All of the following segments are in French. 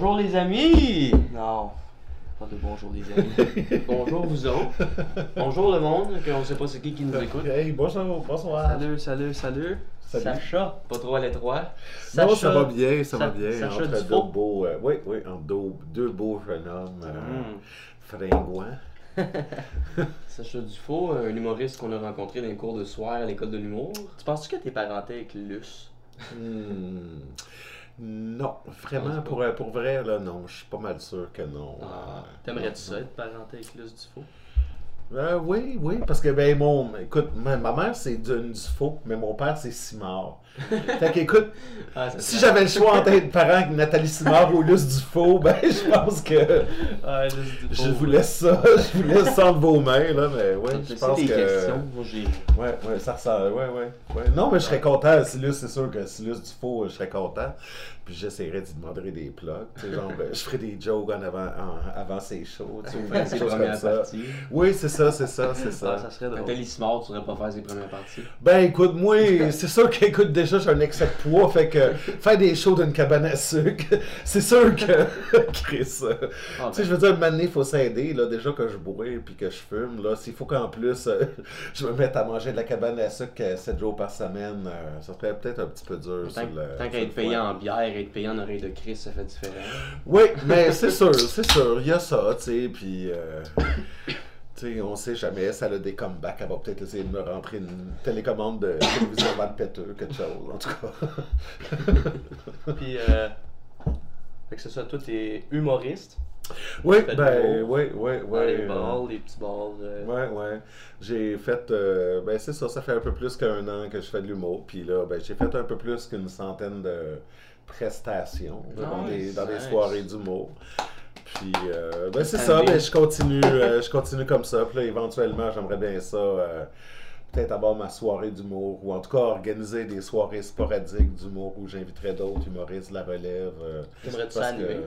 Bonjour les amis! Non, pas de bonjour les amis. bonjour vous autres. Bonjour le monde, qu'on sait pas c'est qui qui nous écoute. Hey, bonjour, bonsoir. Salut, salut, salut. Salut. Sacha, pas trop à l'étroit. Non, ça va bien, ça va bien. Sacha entre deux Dufault. beaux, euh, oui, oui, entre deux, deux beaux jeunes hommes euh, Mm. fringouins. Sacha Dufault, un humoriste qu'on a rencontré dans les cours de soir à l'école de l'humour. Tu penses-tu que t'es parenté avec Luce? Hmm. Non, vraiment, pour, euh, pour vrai, là, non, je suis pas mal sûr que non. Ah, Euh, T'aimerais-tu ça être parenté avec Luce Dufault? Euh, oui, oui, parce que, ben, mon, écoute, ma, ma mère, c'est d'une Dufault, mais mon père, c'est Simard. fait qu'écoute, Ah, si j'avais le choix entre être parent avec Nathalie Simard ou Luce Dufault, ben, je pense que Ah, Luce Dufault. je vous laisse ça, je vous laisse ça entre vos mains, là, mais oui, je pense que... questions. Moi, j'ai. Ouais, ouais, ça ressemble. Ouais, ouais, ouais. Non, mais je serais content. Silus, c'est sûr que Silus Dufault, je serais content. Puis j'essaierais d'y demander des plugs. Tu sais, genre, euh, je ferais des jokes en avant, en- avant ses shows. Tu sais, ses premières parties. Oui, c'est ça, c'est ça, c'est ça. Ah, ça serait drôle. Tu pourrais pas faire ses premières parties. Ben écoute, moi, c'est sûr qu'écoute, déjà j'ai un excès de poids, fait que faire des shows d'une cabane à sucre, c'est sûr que Chris. euh, Ah, Tu sais, je veux dire, maintenant, il faut s'aider, là, déjà que je bois puis que je fume, là, s'il faut qu'en plus euh, je me mette à manger de la cabane à sucre 7 jours par semaine, euh, ça serait peut-être un petit peu dur. Tant, sur le- tant qu'à être payé en bière être payé en oreille de Chris, ça fait différent. Oui, mais c'est sûr, c'est sûr, il y a ça, tu sais, puis... euh, Tu sais, on sait jamais, ça a des comebacks. Elle va peut-être essayer de me rentrer une télécommande de télévision le péteux, quelque chose, en tout cas. Puis, euh. Fait que c'est ça, toi, t'es humoriste. Oui, ben, oui, oui, oui. Les euh, balles, les petits balles. euh, Ouais, ouais. J'ai fait. euh, ben, c'est ça, ça fait un peu plus qu'un an que je fais de l'humour. Puis là, ben, j'ai fait un peu plus qu'une centaine de prestations dans, des, Nice, dans des soirées d'humour. Puis, euh, ben, c'est ça, ben, je continue, je continue comme ça. Puis là, éventuellement, j'aimerais bien ça. Peut-être avoir ma soirée d'humour, ou en tout cas organiser des soirées sporadiques d'humour où j'inviterais d'autres humoristes de la relève. euh, T'aimerais-tu ça que- animer?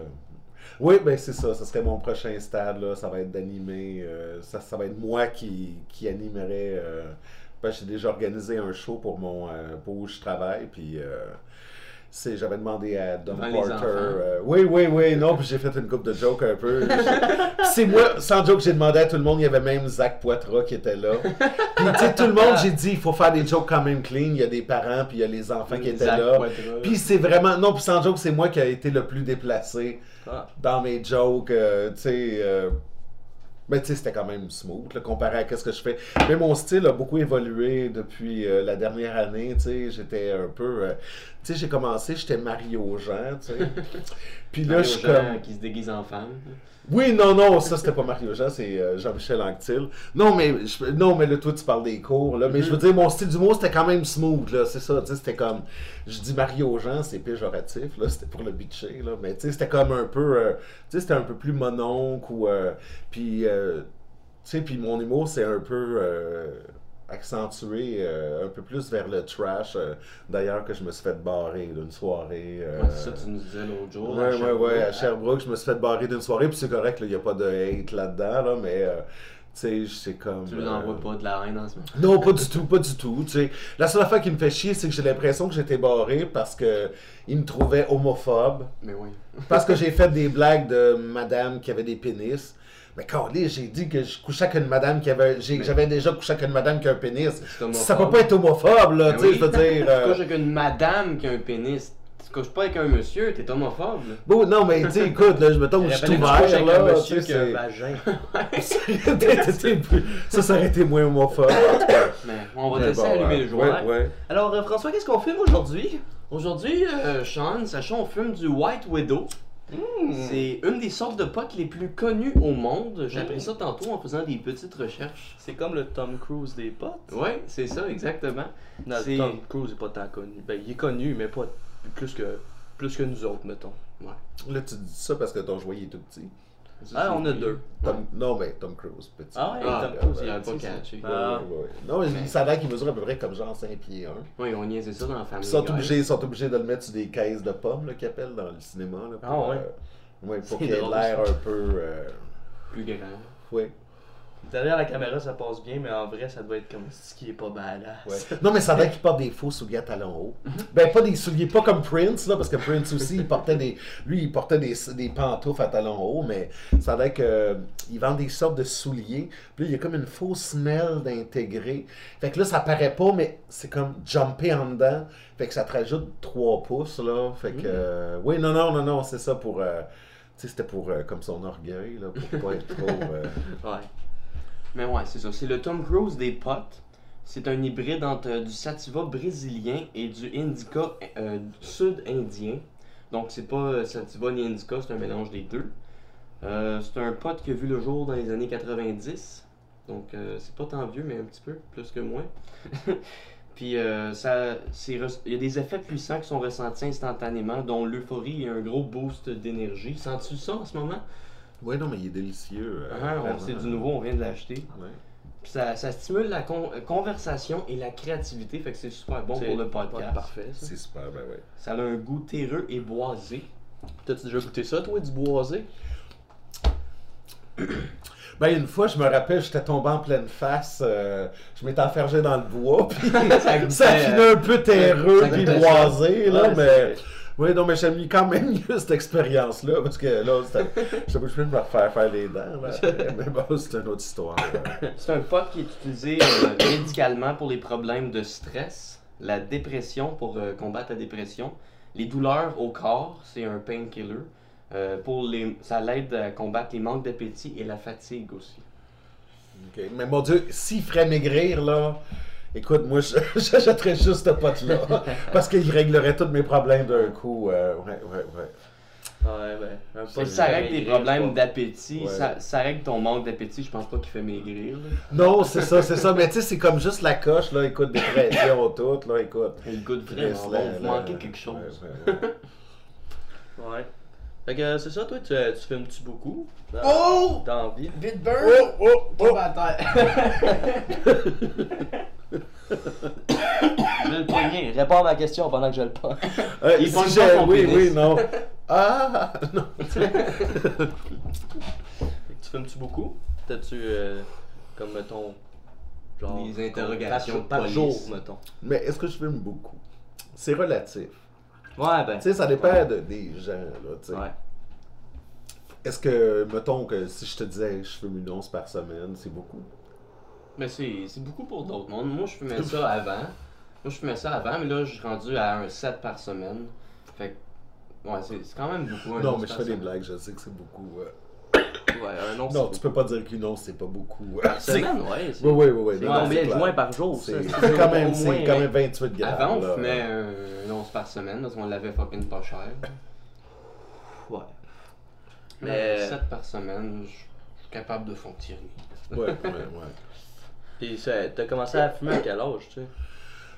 Oui, ben c'est ça. Ça serait mon prochain stade. Là. Ça va être d'animer. euh, ça, ça va être moi qui, qui animerait. euh, ben, j'ai déjà organisé un show pour mon euh, pour où je travaille. Puis euh, c'est- j'avais demandé à Don Porter. euh, oui, oui, oui. Non, puis j'ai fait une coupe de jokes un peu. C'est moi, sans joke, j'ai demandé à tout le monde. Il y avait même Zach Poitras qui était là. Puis tu sais, tout le monde, j'ai dit, il faut faire des jokes quand même clean. Il y a des parents, puis il y a les enfants qui étaient Zach là. Poitras. Puis c'est vraiment. Non, puis sans joke, c'est moi qui a été le plus déplacé Ah. dans mes jokes, euh, tu sais. euh, mais tu sais, c'était quand même smooth, là, comparé à ce que je fais. Mais mon style a beaucoup évolué depuis euh, la dernière année, tu sais. J'étais un peu... euh, sais, j'ai commencé, j'étais Mario Jean, tu sais. Puis là, je suis comme... qui se déguise en femme. Oui, non, non, ça c'était pas Mario Jean, c'est euh, Jean-Michel Anctil. Non, mais je- non, mais là, toi, tu parles des cours, là. Mais je veux dire, mon style d'humour, c'était quand même smooth, là. C'est ça, tu sais, c'était comme. Je dis Mario Jean, c'est péjoratif, là. C'était pour le bitcher, là. Mais tu sais, c'était comme un peu. euh, tu sais, c'était un peu plus mononcle ou. euh, puis, euh, tu sais, puis mon humour, c'est un peu. Euh, accentué euh, un peu plus vers le trash euh, d'ailleurs que je me suis fait barrer d'une soirée euh, Ouais, c'est ça, tu nous disais l'autre jour. ouais, Sherbrooke. ouais, à Sherbrooke, je me suis fait barrer d'une soirée, puis c'est correct, il n'y a pas de hate là-dedans, là, mais, euh, tu sais, c'est comme... Tu lui euh, envoies pas de la haine en ce moment. Non, pas du tout, pas du tout, tu sais. La seule affaire qui me fait chier, c'est que j'ai l'impression que j'étais barré parce que il me trouvait homophobe, Mais oui. parce que j'ai fait des blagues de madame qui avait des pénis. Mais quand j'ai dit que je couchais avec une madame qui avait... j'ai- Mais- J'avais déjà couché avec une madame qui a un pénis. Ça peut pas être homophobe, là, tu sais, je veux dire... Tu euh, couches avec une madame qui a un pénis. Tu couches pas avec un monsieur, t'es homophobe. là. Bon, non, mais tu écoute, là, je me tombe, je suis ouvert, couches avec un là, monsieur qui a un vagin. ça, ça, ça aurait été moins homophobe. Mais on va laisser bon, allumer ouais. le joint. Ouais, ouais. Alors, euh, François, qu'est-ce qu'on fume aujourd'hui? Aujourd'hui, euh, Sean, sachant, on fume du White Widow. C'est une des sortes de potes les plus connues au monde. J'ai appris ça tantôt en faisant des petites recherches. C'est comme le Tom Cruise des potes. Ouais, c'est ça, exactement. Non, Tom Cruise est pas tant connu. Ben, il est connu, mais pas plus que, plus que nous autres, mettons. Ouais. Là, tu dis ça parce que ton joyau est tout petit. Ah, on a deux. Tom- Non, mais Tom Cruise, petit. Ah ouais, Ah, Tom ouais, Cruise, il est pas ça. catché. Ah. ouais, ouais. Non, mais Mais- ça a l'air qu'il mesure à peu près comme genre 5 pieds 1. Oui, on niaisait ça dans la famille. Ils sont obligés, ils sont obligés de le mettre sur des caisses de pommes, là, qu'ils appellent dans le cinéma. Là, pour, Ah ouais. euh, ouais, pour qu'il ait l'air un peu. euh, Plus grand. ouais. Derrière la caméra, ça passe bien, mais en vrai, ça doit être comme ce qui est pas badass. Ouais. Non, mais ça dire qu'il porte des faux souliers à talons hauts. Ben, pas des souliers, pas comme Prince, là, parce que Prince aussi, il portait des. Lui, il portait des, des pantoufles à talons hauts, mais ça veut dire qu'il vend des sortes de souliers. Puis là, il y a comme une fausse semelle d'intégrer. Fait que là, ça paraît pas, mais c'est comme jumper en dedans. Fait que ça te rajoute 3 pouces, là. Fait que. euh, oui, non, non, non, non, c'est ça pour. euh, tu sais, c'était pour euh, comme son orgueil, là, pour pas être trop. euh, Ouais. Mais ouais, c'est ça. C'est le Tom Cruise des potes. C'est un hybride entre euh, du sativa brésilien et du indica euh, sud-indien. Donc c'est pas euh, sativa ni indica, c'est un mélange des deux. C'est un pote qui a vu le jour dans les années 90. Donc c'est pas tant vieux, mais un petit peu, plus que moi. Puis euh, il y a des effets puissants qui sont ressentis instantanément, dont l'euphorie et un gros boost d'énergie. Sens-tu ça en ce moment? Ouais, non, mais il est délicieux. euh, Ah, c'est du nouveau, on vient de l'acheter. Ouais. Puis ça, ça stimule la con- euh, conversation et la créativité, fait que c'est super bon C'est pour le podcast. parfait, ça. C'est super, ben ouais. Ça a un goût terreux et boisé. T'as-tu déjà goûté ça, toi, du boisé? Ben, une fois, je me rappelle, j'étais tombé en pleine face. euh, je m'étais enfergé dans le bois, puis ça ça finait un peu terreux puis boisé, là, Ouais, mais... Oui, non, mais j'ai mis quand même mieux cette expérience-là, parce que là. Je sais pas, je peux me refaire faire les dents, là. mais bon, c'est une autre histoire. C'est un pot qui est utilisé euh, médicalement pour les problèmes de stress, la dépression pour euh, combattre la dépression, les douleurs au corps, c'est un painkiller. Euh, pour les, ça l'aide à combattre les manques d'appétit et la fatigue aussi. Mais mon Dieu, s'il ferait maigrir, là... Écoute, moi, je- j'achèterais juste ce pote-là, parce qu'il réglerait tous mes problèmes d'un coup. euh, ouais, ouais, ouais. Ouais, ben. Pas ça règle des problèmes d'appétit. Ouais. ça, ça règle ton manque d'appétit, je pense pas qu'il fait maigrir. là. Non, c'est ça, c'est ça. Mais tu sais, c'est comme juste la coche, là. Écoute, dépression, tout, là. Écoute. Il goûte vraiment bon, là, vous manquez quelque chose. ouais, ouais, ouais. Ouais. Fait que c'est ça, toi, tu, tu filmes-tu beaucoup? Dans, Oh! Dans la vie? Bit Bird! Oh, oh, oh. À terre. Je vais le poigner. Réponds à ma question pendant que je le prends. Euh, Il si son Oui, pénis. oui, non. Ah, non. tu filmes-tu beaucoup? T'as-tu, euh, comme, mettons, genre... Les interrogations par, par jour, mettons? Mais est-ce que je filme beaucoup? C'est relatif. Ouais, ben. Tu sais, ça dépend de, des gens, là, tu sais. Ouais. Est-ce que, mettons que si je te disais je filme une once par semaine, c'est beaucoup? Mais c'est c'est beaucoup pour d'autres mondes. Moi, je fumais ça avant. Moi, je fumais ça avant, mais là, je suis rendu à un 7 par semaine. Fait que, ouais, c'est c'est quand même beaucoup. un non, mais je fais des blagues, je sais que c'est beaucoup. euh. Ouais, un Non, tu peux pas dire qu'une once, c'est pas beaucoup. Par semaine, ouais. c'est- Oui, oui, oui. oui. C'est combien de joints par jour, ça? C'est C'est c'est quand même, moins, c'est quand hein. même 28 grammes. Avant, on fumait un, un once par semaine parce qu'on l'avait fucking pas cher. Ouais. Mais Mais- 7 par semaine, je suis capable de fonctionner. Ouais, ouais, ouais. Puis ça- t'as commencé à fumer à quel âge, tu sais?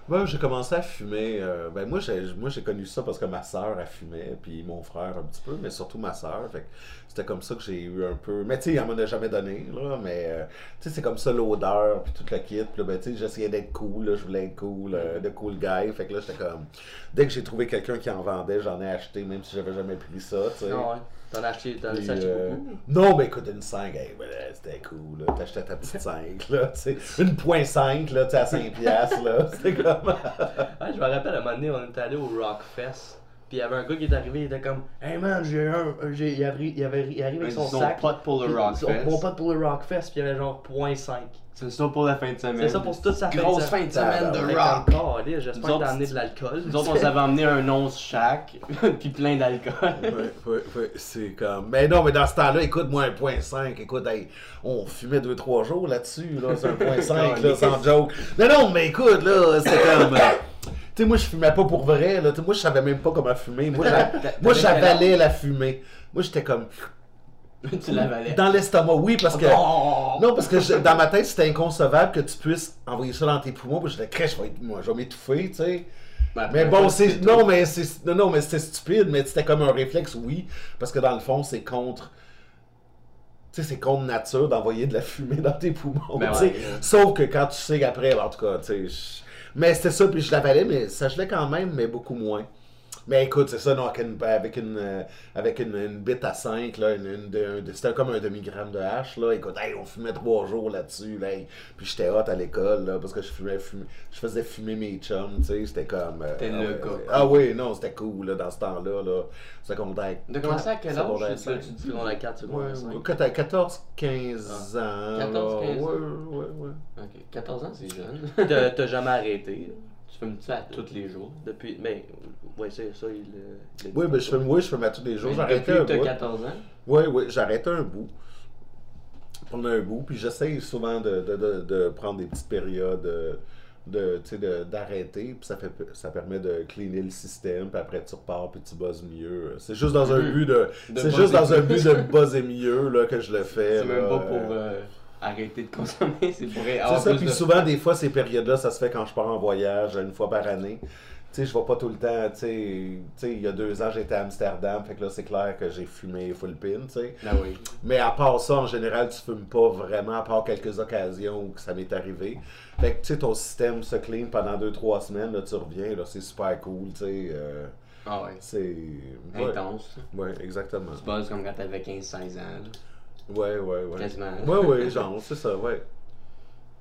Moi, j'ai commencé à fumer. euh, ben moi, j'ai, moi, j'ai connu ça parce que ma soeur a fumé, puis mon frère un petit peu, mais surtout ma soeur. Fait c'était comme ça que j'ai eu un peu. Mais tu sais, elle m'en a jamais donné, là. Mais euh, tu sais, c'est comme ça l'odeur, puis tout le kit. Puis ben, tu sais, j'essayais d'être cool, là, je voulais être cool, euh, de cool guy. Fait que là, j'étais comme. Dès que j'ai trouvé quelqu'un qui en vendait, j'en ai acheté, même si j'avais jamais pris ça, tu sais. Ouais. T'en as acheté, t'en as acheté euh, beaucoup? Non, mais écoute, une 5, hey, ben, c'était cool. T'achetais ta petite 5, là, tu sais. Une point 5, là, tu sais, à 5 piastres, là. C'était comme. Ouais, je me rappelle, à un moment donné, on était allé au Rockfest. Puis il y avait un gars qui est arrivé, il était comme Hey man, j'ai un. j'ai- il, arrive, il, avait, il arrive avec son Son sac. pote pour le Rockfest. son- Mon pote pour le Rockfest, puis il y avait genre 0.5. C'est ça pour la fin de semaine. C'est ça pour toute sa Grosse fin de semaine de rock. J'espère que t'as amené de l'alcool. Nous autres, on s'avait emmené un once chaque, puis plein d'alcool. ouais, ouais, ouais, c'est comme. Mais non, mais dans ce temps-là, écoute, moi, un point 5, écoute, hey, on fumait 2-3 jours là-dessus, là, c'est un point 5, là, sans joke. Non, non, mais écoute, là, c'était comme. euh, Tu sais, moi, je fumais pas pour vrai, là. Tu sais, moi, je savais même pas comment fumer. Moi, j'avalais la fumée. Moi, j'étais comme. tu l'avalais. Dans l'estomac, oui, parce que. Oh! Non, parce que je- dans ma tête, c'était inconcevable que tu puisses envoyer ça dans tes poumons. Puis crèche, je vais être- moi, je vais m'étouffer, tu sais. Ben, Mais bon, c'est. Non, mais c'est. Non, non, mais c'était stupide, mais c'était comme un réflexe, oui. Parce que dans le fond, c'est contre. Tu sais, c'est contre nature d'envoyer de la fumée dans tes poumons. Ben ouais. Sauf que quand tu sais qu'après, en tout cas, tu sais. je- Mais c'était ça, puis je l'avalais, mais ça gelait quand même, mais beaucoup moins. Mais écoute, c'est ça, non, avec une, avec une, euh, avec une, une bite à 5, là, une, une de- c'était comme un demi-gramme de hache, là. Écoute, hey, on fumait trois jours là-dessus, là. Puis j'étais hot à l'école, là, parce que je fumais, fumais- je faisais fumer mes chums, tu sais, c'était comme... euh, T'es ah, le ouais, gars. Ah oui, non, c'était cool, là, dans ce temps-là, là. Secondaire De commencer à quel âge tu- tu dis? Secondaire 4, Ouais, secondaire 5. ouais, quand t'as 14, 15 ans. 14, là. 15 ans. Ouais, ouais, ouais. Ok, 14 ans, c'est jeune. T'as t'as jamais arrêté? Là, tu fumes-tu à tous les jours? depuis. Mais, ouais, c'est ça, il l'a- il Oui, ben, je fume, oui, je fume à tous les jours. Mais J'arrêtais Depuis un bout. 14 ans? Oui, oui, j'arrête un bout. Prendre un bout, puis j'essaye souvent de, de, de, de prendre des petites périodes euh, de, tu sais, de- d'arrêter, puis ça, fait, ça permet de cleaner le système, puis après tu repars, puis tu buzzes mieux. C'est juste dans un Mhm. but de... De c'est juste buzzer dans un but de buzzer mieux là, que je le fais. C'est même pas pour euh, euh, arrêter de consommer, c'est pour C'est ça, puis de- souvent, des fois, ces périodes-là, ça se fait quand je pars en voyage, une fois par année. Tu sais, je vais pas tout le temps, tu sais, tu sais, il y a deux ans, j'étais à Amsterdam, fait que là, c'est clair que j'ai fumé full pin, tu sais. Ah oui. Mais à part ça, en général, tu fumes pas vraiment, à part quelques occasions où ça m'est arrivé. Fait que, tu sais, ton système se clean pendant deux, trois semaines, là, tu reviens, là, c'est super cool, tu sais. euh, Ah ouais. c'est... Ouais, Intense. ouais, exactement. Tu buzz comme quand t'avais 15-16 ans. là. Ouais, ouais, ouais. Quasiment. Ouais, ouais, genre, c'est ça, ouais.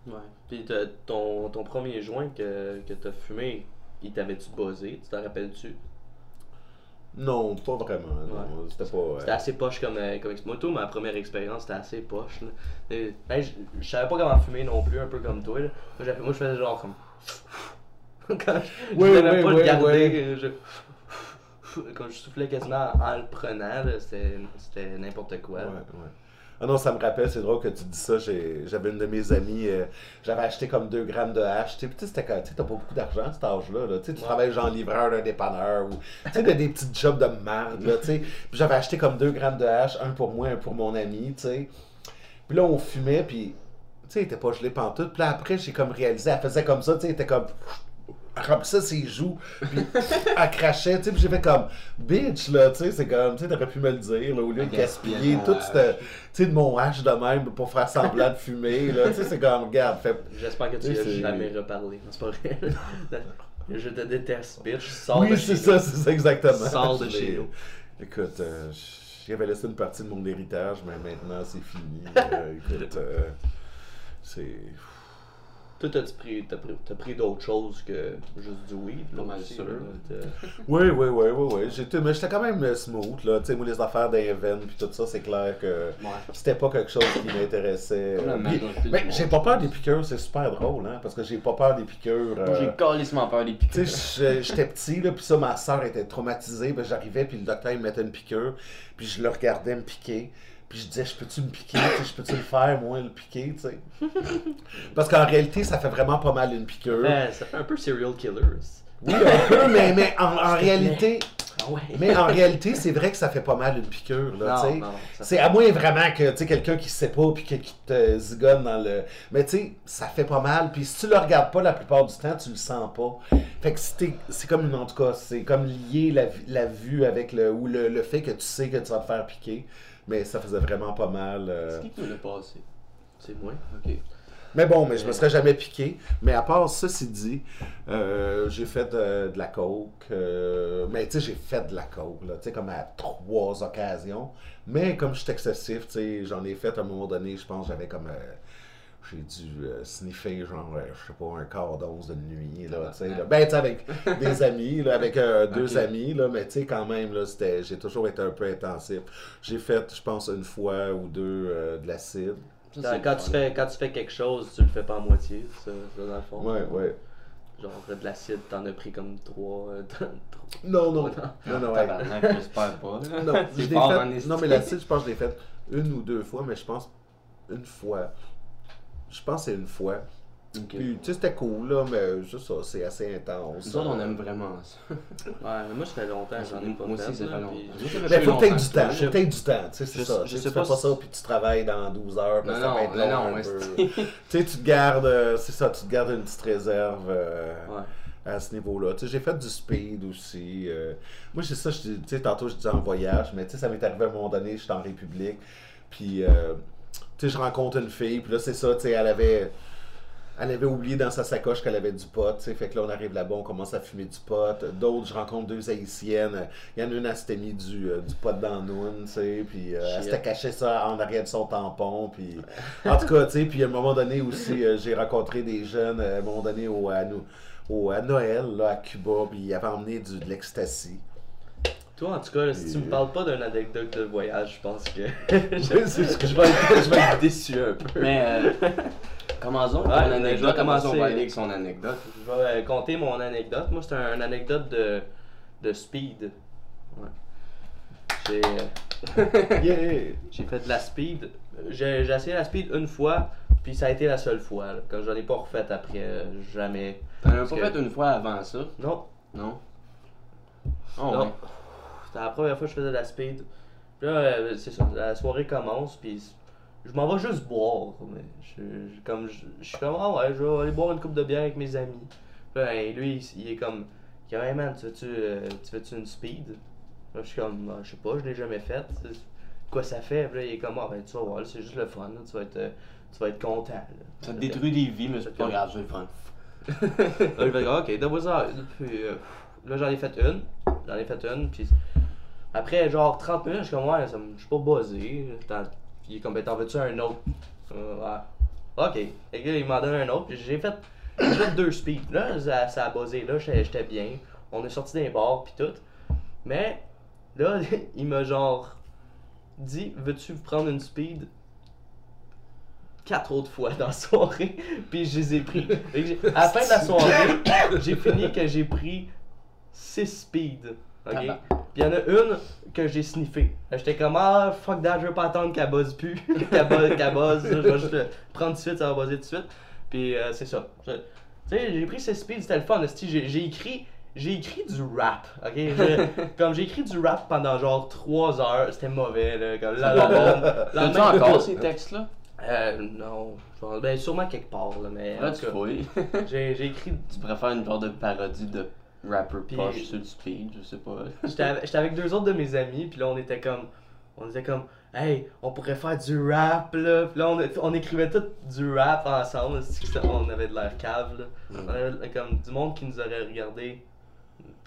Ouais. Puis ton, ton premier joint que, que t'as fumé, il t'avait-tu buzzé? Tu t'en rappelles-tu? Non, pas vraiment. Ouais. C'était pas... euh, C'était assez poche comme, euh, comme Moi, tout, ma première expérience, c'était assez poche. Et, ben, je, savais pas comment fumer non plus, un peu comme toi. Là. Moi, je faisais genre comme. Quand je, pas le garder. ouais. euh, je- Quand je soufflais quasiment en le prenant, c'était c'était n'importe quoi. Ouais, ouais. Ah non, ça me rappelle, c'est drôle que tu dis ça. J'avais une de mes amies, euh, j'avais acheté comme 2 grammes de hache. Tu sais, t'as pas beaucoup d'argent à cet âge-là. là. Tu Ouais. travailles genre livreur d'un dépanneur ou tu sais, de- des petites jobs de merde. Là. Puis j'avais acheté comme 2 grammes de hache, un pour moi, un pour mon ami. Tu sais. Puis là, on fumait, puis tu sais, il était pas gelé pantoute. Puis là, après, j'ai comme réalisé, elle faisait comme ça, tu sais, elle était comme. Remplissait ses joues, puis elle crachait, tu sais, j'ai fait comme, bitch, là, tu sais, c'est comme, tu sais, t'aurais pu me le dire, là, au lieu de Gaspiller tout ce, tu sais, de mon hache de même pour faire semblant de fumer, là, tu sais, c'est comme, regarde, fait, J'espère que tu Oui, y as c'est- jamais reparlé. C'est pas vrai. je te déteste, bitch. Sors oui, de c'est chez ça, nous. c'est ça, exactement. Sors de chez nous. Écoute, euh, j'avais laissé une partie de mon héritage, mais maintenant, c'est fini, Euh, écoute, euh, c'est... Toi, t'as-tu pris, t'as pris, t'as pris d'autres choses que juste du weed? là, Pas mal aussi, sûr. là, t'as- Oui, oui, oui, oui, oui. J'étais, mais j'étais quand même euh, smooth, là. Tu sais, moi, les affaires d'Even puis tout ça, c'est clair que Ouais. c'était pas quelque chose qui m'intéressait. Comme la puis- majorité du mais monde. j'ai pas peur des piqûres, c'est super drôle, hein, parce que j'ai pas peur des piqûres. Moi, euh, j'ai calissement peur des piqûres. tu sais, je- j'étais petit, là, puis ça, ma soeur était traumatisée. Ben, j'arrivais, puis le docteur, il me mettait une piqûre, puis je le regardais me piquer. Puis je disais, je peux-tu me piquer? Tu sais, je peux-tu le faire, moi, le piquer, tu sais? Parce qu'en réalité, ça fait vraiment pas mal une piqûre. Ouais, ça fait un peu serial killer. Oui, un peu, mais, mais en, en réalité, Ah ouais. mais en réalité, c'est vrai que ça fait pas mal une piqûre, là, non, non, C'est à moins vraiment que tu sais quelqu'un qui sait pas puis que- qui te zigonne dans le mais tu sais ça fait pas mal puis si tu le regardes pas la plupart du temps tu le sens pas fait que si t'es- c'est comme en tout cas c'est comme lier la vue avec le ou le, le fait que tu sais que tu vas te faire piquer mais ça faisait vraiment pas mal euh. C'est qui qui me l'a passé? C'est moi? Ok. mais bon mais je me serais jamais piqué mais à part ceci dit euh, j'ai fait euh, de la coke euh, mais tu sais j'ai fait de la coke là tu sais comme à trois occasions mais comme je suis excessif tu sais j'en ai fait à un moment donné je pense j'avais comme euh, j'ai dû euh, sniffer genre euh, je sais pas un quart d'once de nuit là tu sais là. ben tu sais avec des amis là avec euh, deux amis là mais tu sais quand même là c'était j'ai toujours été un peu intensif j'ai fait je pense une fois ou deux euh, de l'acide Quand, tu fais, quand tu fais quelque chose, tu le fais pas à moitié, ça, ça, dans le fond. ouais ouais Genre, de l'acide, t'en as pris comme trois. euh, trois- non non non non ouais. J'espère pas. Non, je fait- non, mais l'acide, je pense que je l'ai fait une ou deux fois, mais je pense une fois. Je pense que c'est une fois. Puis, tu sais, c'était cool, là, mais juste ça, c'est assez intense. Nous autres, on aime vraiment ça. Ouais, mais moi, ça fait longtemps j'en ai pas Moi fait. aussi, ça fait longtemps. puis- Mais faut que t'aies du temps, faut que t'aies du temps, tu sais, c'est ça. je Tu sais, tu pas fais pas si- ça, puis tu travailles dans 12 heures, parce que Non, ça non, être long un peu. Tu sais, tu te gardes, euh, c'est ça, tu te gardes une petite réserve euh, Ouais. à ce niveau-là. Tu sais, j'ai fait du speed aussi. euh. Moi, c'est ça, je dis- tu sais, tantôt, je disais en voyage, mais tu sais, ça m'est arrivé à un moment donné, j'étais en République, puis, euh, tu sais, je rencontre une fille, puis là, c'est ça, tu sais, elle avait... elle avait oublié dans sa sacoche qu'elle avait du pot, tu sais. Fait que là, on arrive là-bas, on commence à fumer du pot. D'autres, je rencontre deux haïtiennes. Il y en a une, elle s'était mis du, euh, du pot dans Noun, tu sais. Puis euh, elle s'était caché ça en arrière de son tampon. Puis en tout cas, tu sais. Puis à un moment donné aussi, euh, j'ai rencontré des jeunes, euh, à un moment donné, au, à, nous- au- à Noël, là, à Cuba. Puis ils avaient emmené du, de l'ecstasy. Toi, en tout cas, là, si tu me parles pas d'une anecdote de voyage, je pense que je, c'est ce que- je vais être, je vais être déçu un peu. Mais euh, commençons Ouais, vais anecdote. Commençons commencer. va aller avec son anecdote. Je vais euh, compter mon anecdote. Moi, c'est un, une anecdote de, de speed. Ouais. J'ai euh, Yeah! j'ai fait de la speed. J'ai essayé la speed une fois, puis ça a été la seule fois. là. Comme j'en ai pas refait après, euh, jamais. T'en as pas que- fait une fois avant ça, Non, non? Oh, non. ouais. C'était la première fois que je faisais de la speed. Puis là, euh, c'est ça, la soirée commence, puis je m'en vais juste boire. Mais je, je- comme, je, je suis comme, ah ouais, je vais aller boire une coupe de bière avec mes amis. Puis là, hey, lui, il, il est comme, il hey man, tu veux-tu euh, tu veux-tu une speed? Là, je suis comme, Ah, je sais pas, je l'ai jamais faite. Quoi ça fait? Puis là, il est comme, ah ben tu vas voir, c'est juste le fun, là, tu, vas être, euh, tu vas être content. là. Ça te détruit des vies, mais c'est pas grave, c'est le fun. là, je vais dire, ok, donne-moi ça. Puis, euh, là, j'en ai fait une. J'en ai fait une. Puis après, genre 30 minutes, je suis comme, ouais, ça me- je suis pas buzzé. T'en- il est comme, ben, t'en veux-tu un autre? Euh, ouais. Ok. Et là, il m'en donne un autre. Puis j'ai fait, j'ai fait deux speeds. Là, ça, ça a buzzé. Là, j'étais j'étais bien. On est sorti d'un bar, puis tout. Mais là, il m'a genre dit, veux-tu prendre une speed? quatre autres fois dans la soirée, puis je les ai pris. Fait que j'ai- À la fin de la soirée, j'ai fini que j'ai pris 6 speed. Ok? Puis il y en a une que j'ai sniffé. J'étais comme ah fuck that, je veux pas attendre qu'elle buzz plus. qu'elle buzz, qu'elle buzz, je vais juste le prendre tout de suite, ça va buzzer tout de suite. Puis euh, c'est ça. Tu sais, j'ai pris 6 speed, c'était le fun. J'ai écrit. J'ai écrit du rap, ok? Comme j'ai écrit du rap pendant genre 3 heures, c'était mauvais, là. Comme la- la- T'as-tu la- encore ces textes-là? euh, non, ben sûrement quelque part là, mais Là, tout tu j'ai écrit. Tu préfères une genre de parodie de rapper Puis- poche sur le speed, je sais pas. J'étais avec, deux autres de mes amis, puis là on était comme, on était comme, hey, on pourrait faire du rap là, puis là on, on écrivait tout du rap ensemble, on avait de l'air cave là, on avait comme du monde qui nous aurait regardé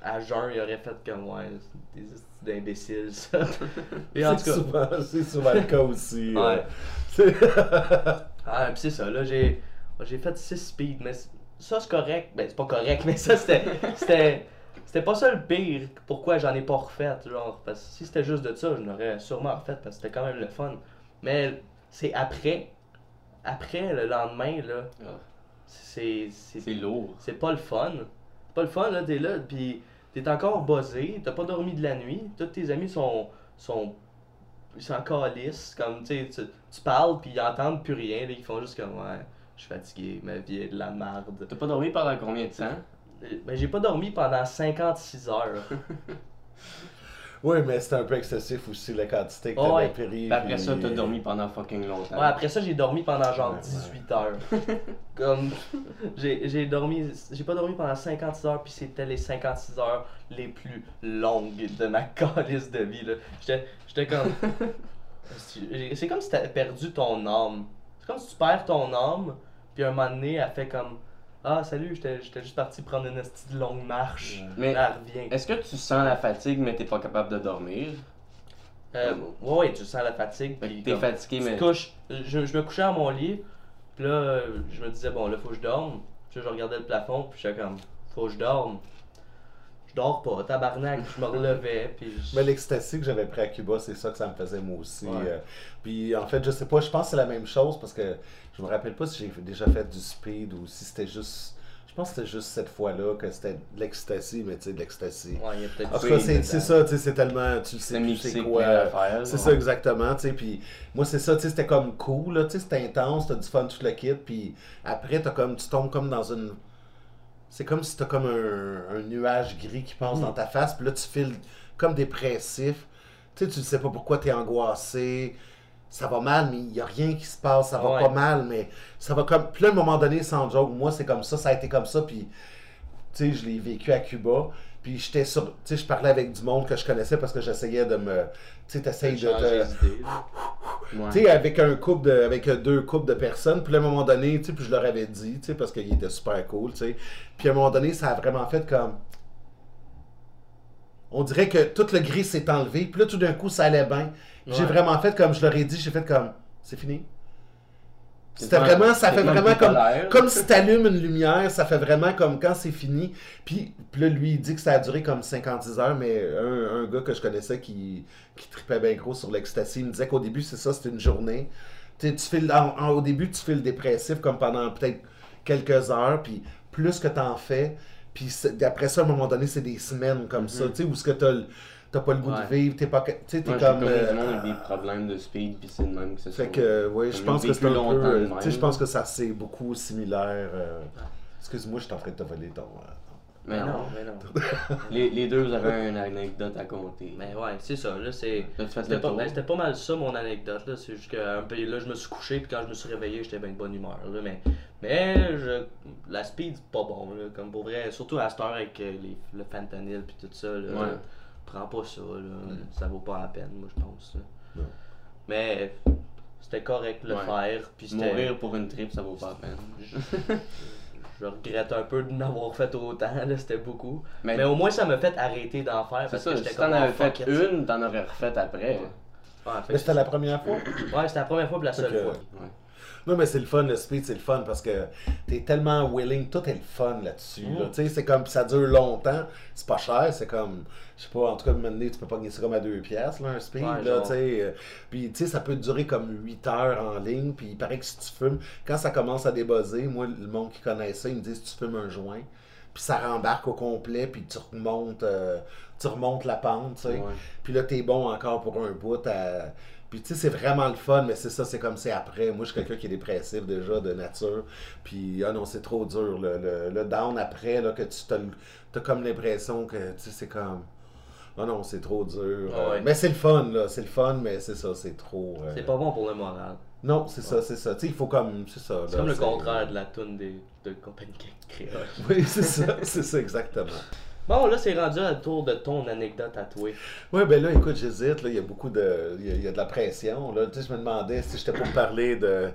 à jeun, il aurait fait comme ouais, des d'imbéciles ça. Et en tout C'est cas, souvent, c'est souvent le cas aussi. euh. Ouais. C'est- Ah, pis c'est ça, là, j'ai, j'ai fait 6 speed, mais ça, c'est correct. Ben, c'est pas correct, mais ça, c'était, c'était, c'était pas ça le pire. Pourquoi j'en ai pas refait, genre. Parce que si c'était juste de ça, je l'aurais sûrement refait, parce que c'était quand même le fun. Mais c'est après, après, le lendemain, là, Ah, c'est, c'est, lourd. c'est pas le fun. C'est pas le fun, là, t'es là, pis t'es encore buzzé, t'as pas dormi de la nuit, tous tes amis sont, sont, ils sont encore lisses, comme, tu sais, tu, tu parles, puis ils entendent plus rien, là, ils font juste comme, ouais, je suis fatigué, ma vie est de la merde. T'as pas dormi pendant combien de temps? Euh, Ben, j'ai pas dormi pendant 56 heures. Oui, mais c'était un peu excessif aussi la quantité que Oh, t'avais ouais. pris. Après puis- ça, t'as dormi pendant fucking longtemps. Ouais, après ça, j'ai dormi pendant genre Ouais, ouais. 18 heures. Comme, j'ai j'ai dormi, j'ai pas dormi pendant 56 heures, puis c'était les 56 heures les plus longues de ma calice de vie, là. J'étais j'étais comme. C'est c'est comme si t'avais perdu ton âme. C'est comme si tu perds ton âme, puis un moment donné, elle fait comme. Ah, salut, j'étais j'étais juste parti prendre une petite longue marche. Mais elle revient. est-ce que tu sens la fatigue, mais t'es pas capable de dormir? Euh, ouais, ouais, tu sens la fatigue. Fait puis t'es comme- fatigué, tu mais. te couches. Je, je me couchais à mon lit, puis là, euh, je me disais, bon, là, faut que je dorme. Puis là, je regardais le plafond, puis j'étais comme, faut que je dorme. Je dors pas, tabarnak, je me relevais, puis je- Mais l'ecstasy que j'avais pris à Cuba, c'est ça que ça me faisait moi aussi. Ouais. euh. Puis en fait, je sais pas, je pense que c'est la même chose parce que je me rappelle pas si j'ai déjà fait du speed ou si c'était juste. Je pense que c'était juste cette fois-là que c'était de l'ecstasy, mais tu sais, de l'ecstasy. Ouais, il y a peut-être En tout du cas, weed c'est ça, tu sais, c'est tellement. Tu le sais plus c'est quoi. C'est ça exactement, tu sais, puis moi c'est ça, tu sais, c'était comme cool, là, tu sais, c'était intense, t'as du fun tout le kit, puis après t'as comme, tu tombes comme dans une, c'est comme si t'as comme un, un nuage gris qui passe dans ta face, puis là tu files comme dépressif, tu sais, tu ne sais pas pourquoi t'es angoissé, ça va mal, mais il y a rien qui se passe, ça va Ouais. pas mal, mais ça va comme, puis là à un moment donné, sans joke, moi c'est comme ça, ça a été comme ça, puis tu sais, je l'ai vécu à Cuba. Puis j'étais sur. Tu sais, je parlais avec du monde que je connaissais parce que j'essayais de me. Tu sais, t'essayes de. Ouais. Tu sais, avec un couple de, avec deux couples de personnes, puis à un moment donné, tu sais, puis je leur avais dit, tu sais, parce qu'il était super cool, tu sais. Puis à un moment donné, ça a vraiment fait comme. On dirait que tout le gris s'est enlevé, puis là, tout d'un coup, ça allait bien. J'ai vraiment fait comme je leur ai dit, j'ai fait comme. C'est fini. C'était vraiment, ça fait vraiment comme, comme si t'allumes une lumière, ça fait vraiment comme quand c'est fini. Puis, puis là, lui, il dit que ça a duré comme 56 heures, mais un, un gars que je connaissais qui, qui tripait bien gros sur l'ecstasy, il me disait qu'au début, c'est ça, c'était une journée. Tu tu files, en- en- au début, tu files dépressif comme pendant peut-être quelques heures, puis plus que t'en fais, puis après ça, à un moment donné, c'est des semaines comme ça, tu sais, où ce que t'as t'as pas le goût Ouais. de vivre, t'es pas, tu sais, t'es j'ai comme... connu euh, des problèmes de speed, puis c'est de même que ça fait que, oui, je pense que c'est un peu. Tu sais, je pense que ça c'est beaucoup similaire. euh, Excuse-moi, je suis en train de te voler ton. euh, Mais non. mais non. Les, les deux, vous avez une anecdote à compter. Mais ouais, c'est ça, là, c'est. C'était le pas, ben, c'était pas mal ça mon anecdote là, c'est juste que un peu là je me suis couché puis quand je me suis réveillé j'étais bien de bonne humeur là, mais mais je, la speed c'est pas bon là, comme pour vrai surtout à cette heure avec les, le fentanyl puis tout ça là, Ouais. Prends pas ça là, ça vaut pas la peine moi je pense là. Mais c'était correct de le Ouais. faire puis c'était Mourir pour une trip, ça vaut pas la peine. je regrette un peu de n'avoir fait autant là, c'était beaucoup. Mais, Mais, au moins ça m'a fait arrêter d'en faire c'est parce ça, que si j'étais t'en comme avais oh, fait it. une, t'en aurais refait après. Ouais, fait Mais que c'était la première fois? Ouais, c'était la première fois et la seule fois. Non, mais c'est le fun, le speed, c'est le fun parce que t'es tellement willing, tout est le fun là-dessus. là. Mm. Tu sais, c'est comme, ça dure longtemps, c'est pas cher, c'est comme, je sais pas, en tout cas, maintenant, tu peux pas gagner ça comme à 2 piastres, là, un speed, Ouais, là, tu sais. euh, Puis, tu sais, ça peut durer comme 8 heures en ligne, puis il paraît que si tu fumes, quand ça commence à débuzzer, moi, le monde qui connaît ça, il me dit si tu fumes un joint, puis ça rembarque au complet, puis tu remontes, euh, tu remontes la pente, tu sais. Puis là, t'es bon encore pour un bout à. Puis tu sais, c'est vraiment le fun, mais c'est ça, c'est comme c'est après. Moi, je suis quelqu'un qui est dépressif déjà de nature. Puis, ah non, c'est trop dur. Le, le, le down après, là, que tu t'as comme l'impression que, tu sais, c'est comme. Ah non, c'est trop dur. Ah ouais. Euh, mais c'est le fun, là. C'est le fun, mais c'est ça, c'est trop. euh, C'est pas bon pour le moral. Non, c'est ça, c'est ça. Tu sais, il faut comme. C'est ça. C'est comme le contraire de la toune des, de compagnie créole. Oui, c'est ça, c'est ça, exactement. Bon, là, c'est rendu à tour de ton anecdote à toi. Ouais, ben là, écoute, j'hésite. Il y a beaucoup de. Il y a, il y a de la pression. Là, tu sais, je me demandais si j'étais pour parler de.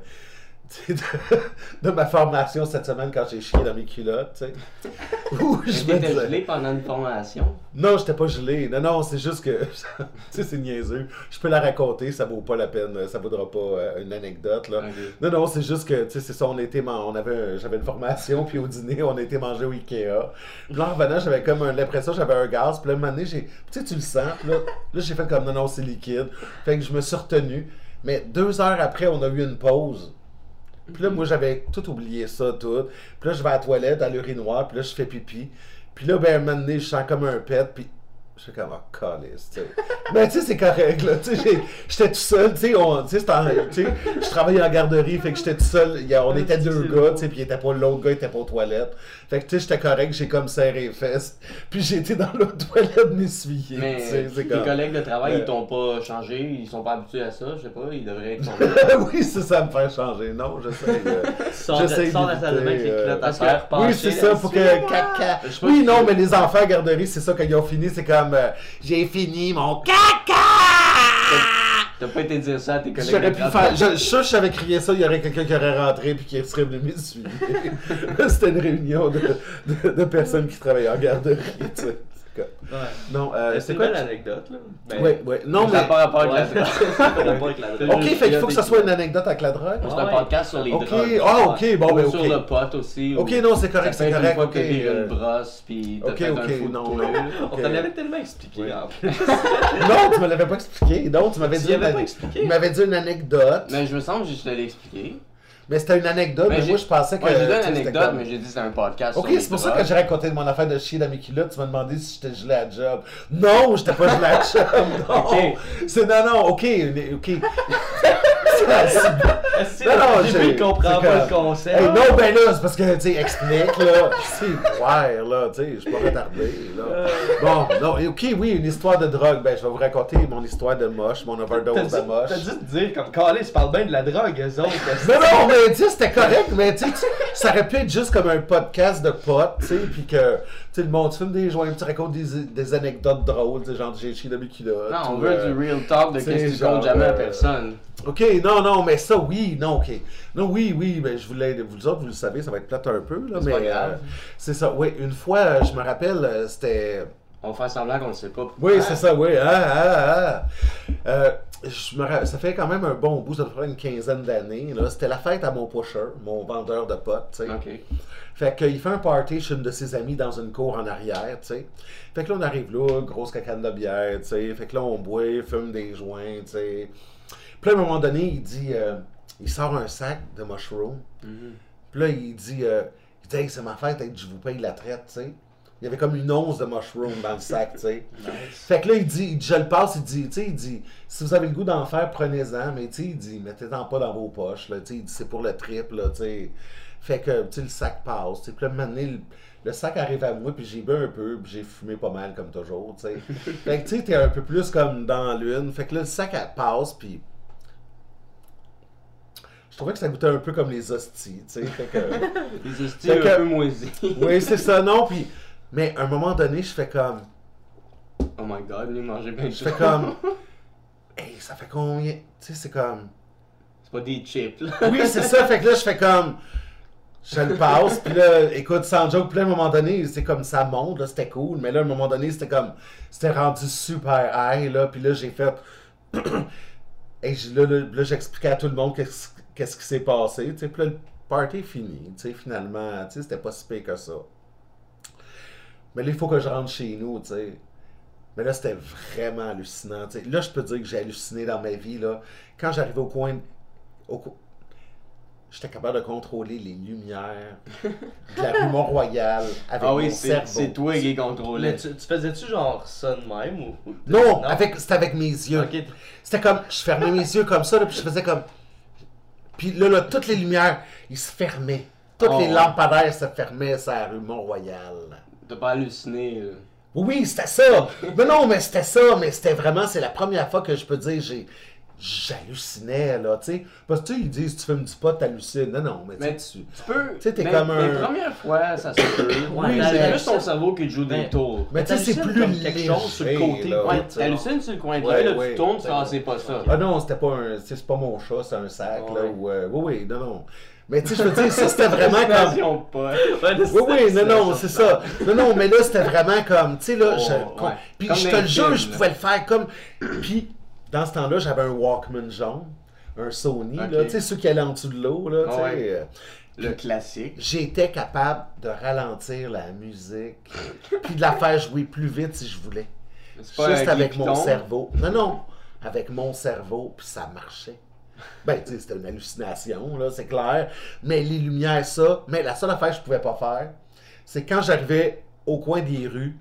De, de ma formation cette semaine quand j'ai chié dans mes culottes. Ou je me disais- gelé pendant une formation? Non, j'étais pas gelé. Non, non, c'est juste que. c'est niaiseux. Je peux la raconter, ça vaut pas la peine. Ça vaudra pas euh, une anecdote, là. Non, non, c'est juste que, tu sais, c'est ça, on était, on avait, j'avais une formation, puis au dîner, on a été manger au Ikea. Puis là, en revenant, j'avais comme l'impression que j'avais un gaz, puis là, un j'ai, tu sais, tu le sens, puis là, là j'ai fait comme, non, non, c'est liquide. Fait que je me suis retenu. Mais deux heures après, on a eu une pause. Puis là, moi, j'avais tout oublié ça, tout. Puis là, je vais à la toilette, à l'urinoir, puis là, je fais pipi. Puis là, ben, un moment donné, je sens comme un pet, puis je fais comme, oh, calice, tu sais. Mais tu sais, c'est correct, là. Tu sais, j'ai- j'étais tout seul, tu sais, je travaillais en garderie, fait que j'étais tout seul. Il y a- on était deux gars, tu sais, puis il était pas, l'autre gars était pas aux toilettes. Fait que, tu sais, j'étais correct, j'ai comme serré les fesses. Puis été dans l'autre toilette m'essuyer, Mais tes comme... collègues de travail, Ouais. ils t'ont pas changé, ils sont pas habitués à ça, je sais pas, ils devraient être oui, c'est ça me faire changer. Non, j'essaie. euh, J'essaie de, la salle de bain avec les culottes euh, à terre, Oui, c'est ça, pour que caca. Oui, non, mais les enfants à garderie, c'est ça, quand ils ont fini, c'est comme euh, j'ai fini mon caca! T'as pas été dire ça à tes collègues. J'aurais pu faire. Je, je suis sûr que si j'avais crié ça, il y aurait quelqu'un qui aurait rentré puis qui serait venu m'essuyer. C'était une réunion de, de, de personnes qui travaillaient en garderie, tu sais. Ouais. Non, euh, C'est quoi? belle anecdote, là. Ben, Ouais, ouais. Non, mais. pas rapport avec la ça n'a pas rapport avec la drogue. Ok, fait qu'il faut que ça soit une anecdote avec la drogue. C'est un podcast sur les Ok, drogues. ah, ok, bon, ben, sur ok. le pot aussi. Ok, non, c'est correct, c'est correct. Une fois Ok, que euh, une brosse, puis t'as ok, fait un non. On t'en avait tellement expliqué, Ouais. en plus. Non, tu me l'avais pas expliqué. Non, tu m'avais dit, pas expliqué? tu m'avais dit une anecdote. Mais je me semble que je te l'ai expliqué. Mais c'était une anecdote, Mais moi je pensais que. J'ai sais, une anecdote, comme- mais j'ai dit c'était un podcast. Ok, c'est pour ça que j'ai raconté mon affaire de chier dans mes culottes. Tu m'as demandé si j'étais gelé à job. Non, j'étais pas gelé à job. Non. Ok. C'est non, non, ok. ok. Non, j'ai- comprend c'est pas le concept? Hey, non, ben là, c'est parce que, tu sais, explique, là. C'est ouais, là, tu sais, je suis pas retardé, là. Euh, Bon, non, ok, oui, une histoire de drogue. Ben, je vais vous raconter mon histoire de moche, mon overdose de moche. t'as dû te dire comme Carlis, ils parlent bien de la drogue, eux autres. Non, non, mais tu sais, c'était correct, mais tu sais, ça aurait pu être juste comme un podcast de potes, tu sais, puis que, sais, le monde, tu fumes des joints, tu racontes des, des anecdotes drôles, genre, j'ai mes culottes. Non, on veut euh, du real talk de qu'est-ce que tu comptes jamais à euh, personne. Ok, non, non, mais ça, oui, non, ok. Non, oui, oui, ben, je voulais, vous autres, vous le savez, ça va être plate un peu, là, mais euh, c'est ça, oui, une fois, euh, je me rappelle, euh, c'était... On faire semblant qu'on ne sait pas. Oui, c'est ça, oui, ah, ah, ah. Euh, je me ra- ça fait quand même un bon bout, ça fait une quinzaine d'années, c'était la fête à mon pusher, mon vendeur de potes, tu sais. Ok. Fait qu'il fait un party chez une de ses amies dans une cour en arrière, tu sais. Fait que là, on arrive là, grosse cacane de bière, tu sais. Fait que là, on boit, fume des joints, tu sais. Puis là, à un moment donné, il dit, euh, il sort un sac de mushroom. Mhm. Puis là, il dit, euh, il dit, hey, c'est ma fête, je vous paye la traite, tu sais. Il y avait comme une once de mushroom dans le sac, tu sais. Nice. Fait que là, il dit, je le passe, il dit, tu sais, il dit, si vous avez le goût d'en faire, prenez-en, mais tu sais, il dit, mettez-en pas dans vos poches, là, tu sais, il dit, c'est pour le trip, là, tu sais. Fait que, tu sais, le sac passe, tu sais, puis là, donné, le, le sac arrive à moi, puis j'ai bu un peu, puis j'ai fumé pas mal, comme toujours, tu sais. fait que, tu sais, t'es un peu plus comme dans l'une, fait que là, le sac, elle passe, puis... Je trouvais que ça goûtait un peu comme les hosties, tu sais, fait que... Les hosties Fait un que- peu moisis. oui, c'est ça, non, puis... Mais à un moment donné, je fais comme... Oh my god, lui manger plein de Je fais comme. Hey, ça fait combien? Tu sais, c'est comme. C'est pas des chips, là. Oui, c'est ça. Fait que là, je fais comme. Je le passe, puis là, écoute, sans joke, puis là, à un moment donné, c'est comme ça monte, là, c'était cool, mais là, à un moment donné, c'était comme. C'était rendu super high, là, puis là, j'ai fait. Et là, là, là, j'expliquais à tout le monde qu'est-ce qu'est-ce qui s'est passé, tu sais, puis là, le party est fini, tu sais, finalement, tu sais, c'était pas si pire que ça. Mais là, il faut que je rentre chez nous, tu sais. Mais là, c'était vraiment hallucinant. tu sais. Là, je peux dire que j'ai halluciné dans ma vie. Là. Quand j'arrivais au coin, au co- j'étais capable de contrôler les lumières de la rue Mont-Royal avec Ah oui, mon c'est cerveau. c'est toi qui Mais contrôlait. tu, tu faisais-tu genre ça de même ou. Non, avec, c'était avec mes yeux. C'était comme, je fermais mes yeux comme ça, là, puis je faisais comme... Puis là, là, toutes les lumières, ils se fermaient. Toutes Oh, les lampadaires se fermaient sur la rue Mont-Royal. T'as pas halluciné, là. Oui, c'était ça. Mais non, mais c'était ça. Mais c'était vraiment, c'est la première fois que je peux dire, j'ai, j'hallucinais, là, tu sais. Parce que, tu sais, ils disent, tu fumes du pot, t'hallucines. Non, non, mais, Mais tu sais, tu- Tu peux. Tu sais, t'es mais- comme un- première fois, ça se peut. Ouais, mais c'est plus ton cerveau qui te joue des tours. Mais tu sais, c'est plus comme quelque chose sur le côté, là. ouais, t'hallucines sur le coin de Ouais, l'œil, là, ouais. tu tournes, ah, c'est pas ça. Ah non, c'était pas un. tu sais, C'est pas mon chat, c'est un sac, là. Ou, euh, oui, oui, non, non. Mais tu sais, je veux dire, ça, c'était vraiment comme. Oui, oui, non, non, c'est ça. Non, non, mais là, c'était vraiment comme, tu sais, là, Oh, je, ouais. puis Comme je te le jure, je pouvais le faire comme, puis dans ce temps-là, j'avais un Walkman jaune, un Sony, là, tu sais, ceux qui allaient en dessous de l'eau, là, tu sais. Ouais. euh, Le classique. J'étais capable de ralentir la musique, puis de la faire jouer plus vite si je voulais. Juste avec mon cerveau. Non, non, avec mon cerveau, puis ça marchait. Ben, tu sais, c'était une hallucination, là, c'est clair. Mais les lumières, ça. Mais la seule affaire que je pouvais pas faire, c'est quand j'arrivais au coin des rues,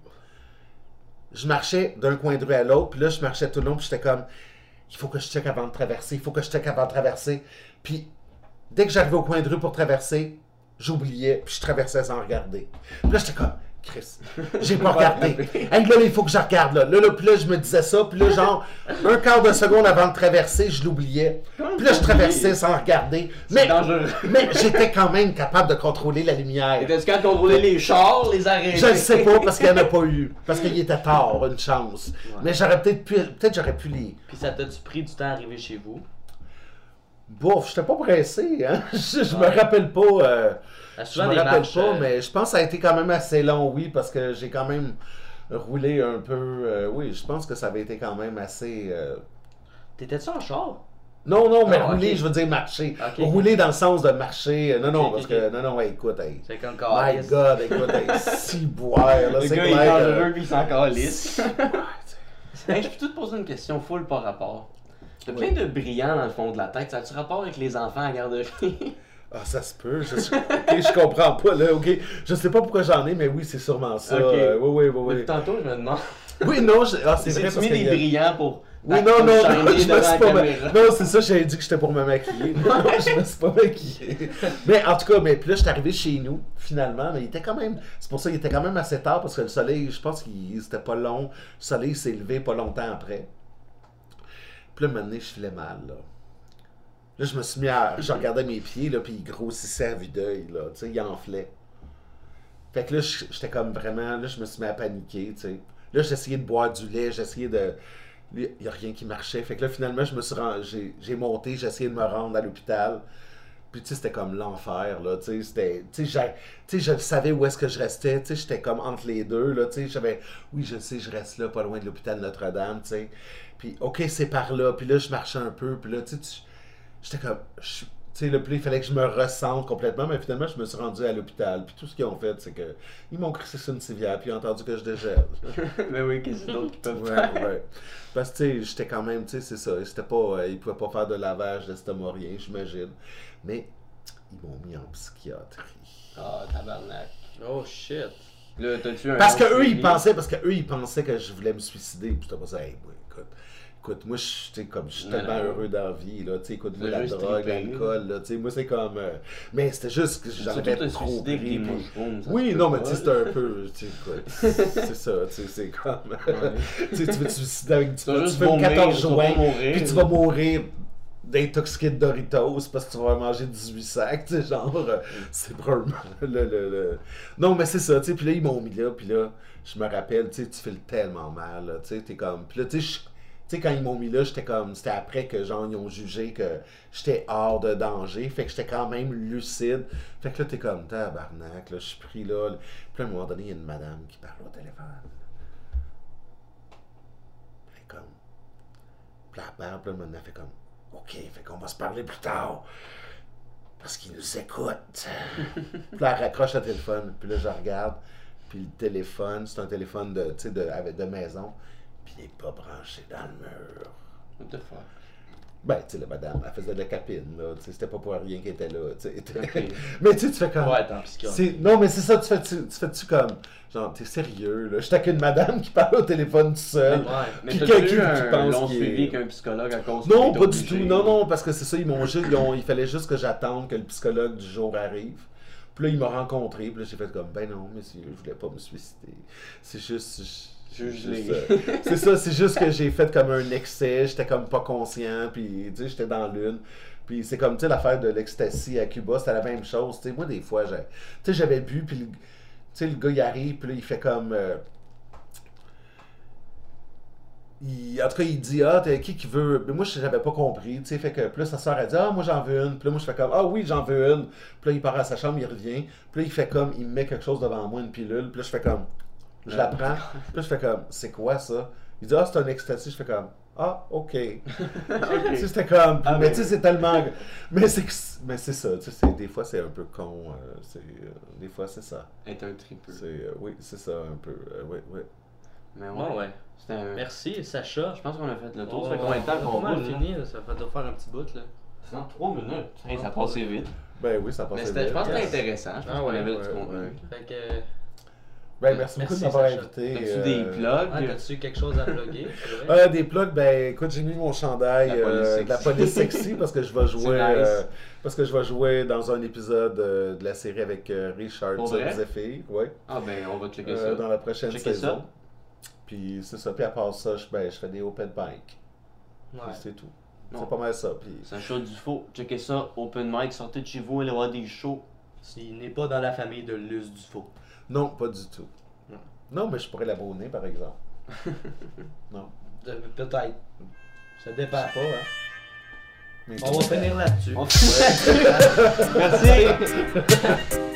je marchais d'un coin de rue à l'autre, puis là, je marchais tout le long, puis j'étais comme, il faut que je check avant de traverser, il faut que je check avant de traverser. Puis, dès que j'arrivais au coin de rue pour traverser, j'oubliais, puis je traversais sans regarder. Puis là, j'étais comme, Chris, j'ai pas regardé. Hey, là, il faut que je regarde, là. Là, là, puis là, je me disais ça, puis là, genre, un quart de seconde avant de traverser, je l'oubliais. Puis là, je traversais sans regarder. Mais, dangereux. mais j'étais quand même capable de contrôler la lumière. Étais-tu capable de contrôler les chars, les arrêter? Je le sais pas parce qu'il n'y en a pas eu. Parce qu'il était tard, une chance. Mais j'aurais peut-être pu. Peut-être j'aurais pu les. Puis ça t'a-tu pris du temps à arriver chez vous? Bouf, j'étais pas pressé, hein? Je, je me rappelle pas. euh, je souvent, me rappelle marches, pas, euh, mais je pense que ça a été quand même assez long, oui, parce que j'ai quand même roulé un peu. euh, oui, je pense que ça avait été quand même assez. euh, T'étais-tu en char? Non, non, mais Ah, rouler, je veux dire marcher. Ok. Rouler dans le sens de marcher. euh, Non, non, parce que. Non, non, ouais, écoute, hey. C'est comme My. God, écoute, hey, si boire, là, Le c'est gars, il est clair. dangereux, puis il s'en calisse. Hey, je peux te poser une question full par rapport. T'as Oui. plein de brillants dans le fond de la tête. Ça a-tu rapport avec les enfants à garderie? Ah, ça se peut. Je, je- comprends pas, là. Ok, je sais pas pourquoi j'en ai, mais oui, c'est sûrement ça. Euh, oui, oui, oui, oui. tantôt, je me demande. Oui, non, je- ah, c'est vrai tu mis des a- brillants pour Oui, non, non, non, je me suis pas ma-. Non, c'est ça, j'avais dit que j'étais pour me maquiller. Non, je me suis pas maquillé. Mais en tout cas, mais puis là, je suis arrivé chez nous, finalement, mais il était quand même. C'est pour ça qu'il était quand même assez tard, parce que le soleil, je pense qu'il c'était pas long. Le soleil s'est levé pas longtemps après. Puis là, maintenant, je filais mal, là. Là, je me suis mis à. Je regardais mes pieds, là, puis ils grossissaient à vue d'œil, là. Tu sais, ils enflaient. Fait que là, j'étais comme vraiment. Là, je me suis mis à paniquer, tu sais. Là, j'essayais de boire du lait, j'essayais de. Il n'y a rien qui marchait. Fait que là, finalement, je me suis j'ai, monté, j'ai essayé de me rendre à l'hôpital. Puis, tu sais, c'était comme l'enfer, là. Tu sais, je savais où est-ce que je restais. Tu sais, j'étais comme entre les deux, là. Tu sais, j'avais. Oui, je sais, je reste là, pas loin de l'hôpital Notre-Dame, tu sais. Puis, OK, c'est par là. Puis là, je marchais un peu. Puis là, tu sais, j'étais comme. je- tu sais, là, puis il fallait que je me ressente complètement, mais finalement, je me suis rendu à l'hôpital. Puis tout ce qu'ils ont fait, c'est que ils m'ont crissé sur une civière, puis ils ont entendu que je dégèle. Mais oui, qu'est-ce que d'autres qui peuvent Ouais, faire? ouais. Parce que, tu sais, j'étais quand même, tu sais, c'est ça. C'était pas, euh, ils pouvaient pas faire de lavage d'estomac, rien, j'imagine. Mais ils m'ont mis en psychiatrie. Ah, tabarnak. Oh shit. Là, t'as-tu un. Parce que eux, ils pensaient, parce que eux, ils pensaient que je voulais me suicider. Puis j'étais pas ça, hey, moi, écoute. Moi, je tu sais, comme, je suis tellement non. heureux dans la vie, là, tu sais, écoute, moi, la drogue, l'alcool, là, tu sais, moi, c'est comme, euh, mais c'était juste que j'en avais trop pris, puis- Oui, non, mais tu sais, c'est un peu, tu sais, écoute, c'est ça, tu sais, c'est comme, tu sais, tu veux te suicider avec du Tu tu fais vomir, 14 tu vas joints, puis tu vas mourir d'intoxiqué de Doritos parce que tu vas manger 18 sacs, tu sais, genre, euh, c'est probablement le, le, le- Non, mais c'est ça, tu sais, puis là, ils m'ont mis là, puis là, je me rappelle, tu sais, tu files tellement mal, là, tu sais, t'es comme, puis là, tu sais, je- tu sais, quand ils m'ont mis là, j'étais comme, c'était après que, genre, ils ont jugé que j'étais hors de danger, fait que j'étais quand même lucide, fait que là, t'es comme, tabarnak, là, je suis pris là, puis à un moment donné, il y a une madame qui parle au téléphone. Fait comme, puis elle parle, puis elle fait comme, OK, fait qu'on va se parler plus tard. Parce qu'ils nous écoutent. puis là, elle raccroche le téléphone. Puis là, je regarde. Puis le téléphone, c'est un téléphone de, de, de maison. Puis il n'est pas branché dans le mur. What the fuck? Ben, tu sais, la madame, elle faisait de la capine, là. Tu sais, c'était pas pour rien qu'elle était là, tu sais. Mais tu sais, tu fais comme... Ouais, Non, mais c'est ça, tu fais-tu tu fais-tu comme. Genre, t'es sérieux, là? J'étais qu'une madame qui parle au téléphone tout seul. Ouais. Mais Puis t'as-tu quelqu'un qui un pense long suivi avec un psychologue à cause Non, pas du tout. Non, non, parce que c'est ça, ils m'ont juste. ils ont- il fallait juste que j'attende que le psychologue du jour arrive. Puis là, il m'a rencontré. Puis là, j'ai fait comme, ben non, monsieur, je voulais pas me suicider. C'est juste. je- c'est ça, c'est juste que j'ai fait comme un excès. J'étais comme pas conscient. Puis, tu sais, j'étais dans l'une. Puis c'est comme, tu sais, l'affaire de l'ecstasy à Cuba, c'était la même chose. Tu sais, moi, des fois, j'ai- tu sais, j'avais bu. Puis, le- tu sais, le gars, il arrive. Puis là, il fait comme. euh, il- en tout cas, il dit Ah, t'es qui qui veut. Mais moi, je n'avais pas compris. Tu sais, fait que plus sa soeur, elle dit Ah, moi, j'en veux une. Puis là, moi, je fais comme Ah, oui, j'en veux une. Puis là, il part à sa chambre, il revient. Puis là, il fait comme Il me met quelque chose devant moi, une pilule. Puis là, je fais comme Je la prends. Puis je fais comme C'est quoi ça? Il dit Ah, c'est un ecstasy. Je fais comme Ah, ok. Tu sais, C'était comme. Ah, mais mais- tu sais, c'est tellement. Mais c'est que- mais c'est ça. Tu sais, des fois, c'est un peu con. euh, c'est, euh, des fois, c'est ça. Être un tripeux. C'est, euh, oui, c'est ça, un peu. euh, oui, oui. Mais ouais. Ouais. C'était un. Merci, Sacha. Je pense qu'on a fait le tour. On- Ça fait combien de temps on a qu'on là? fini, là. ça fait doit faire un petit bout là. C'est dans 3 minutes. Hey, ça passe vite. Ben oui, ça passe Mais c'était- je pense que c'était intéressant. Je pense Ah qu'on ouais, avait ouais, du contenu. ouais. Fait que. Ben, merci, beaucoup de m'avoir invité. As-tu euh, des plugs? Ah, t'as-tu quelque chose à plugger? c'est? Euh, des plugs, ben écoute, j'ai mis mon chandail La euh, de la police sexy parce que je vais jouer C'est nice. euh, parce que je vais jouer dans un épisode euh, de la série avec euh, Richard? Zephyr, ouais, Ah ben, on va checker euh, ça. dans la prochaine Checker saison. ça. Puis c'est ça, puis à part ça, je, ben, je fais des open mic. Ouais. Puis C'est tout. C'est pas mal ça. Puis Sacha Dufault, checkez ça, open mic, sortez de chez vous, allez voir des shows. S'il n'est pas dans la famille de Luce du Faux. Non, pas du tout. Non. Non, mais je pourrais l'abonner par exemple. non. Euh, Peut-être. Ça dépend pas, hein. Mais On va finir là-dessus. On- Merci!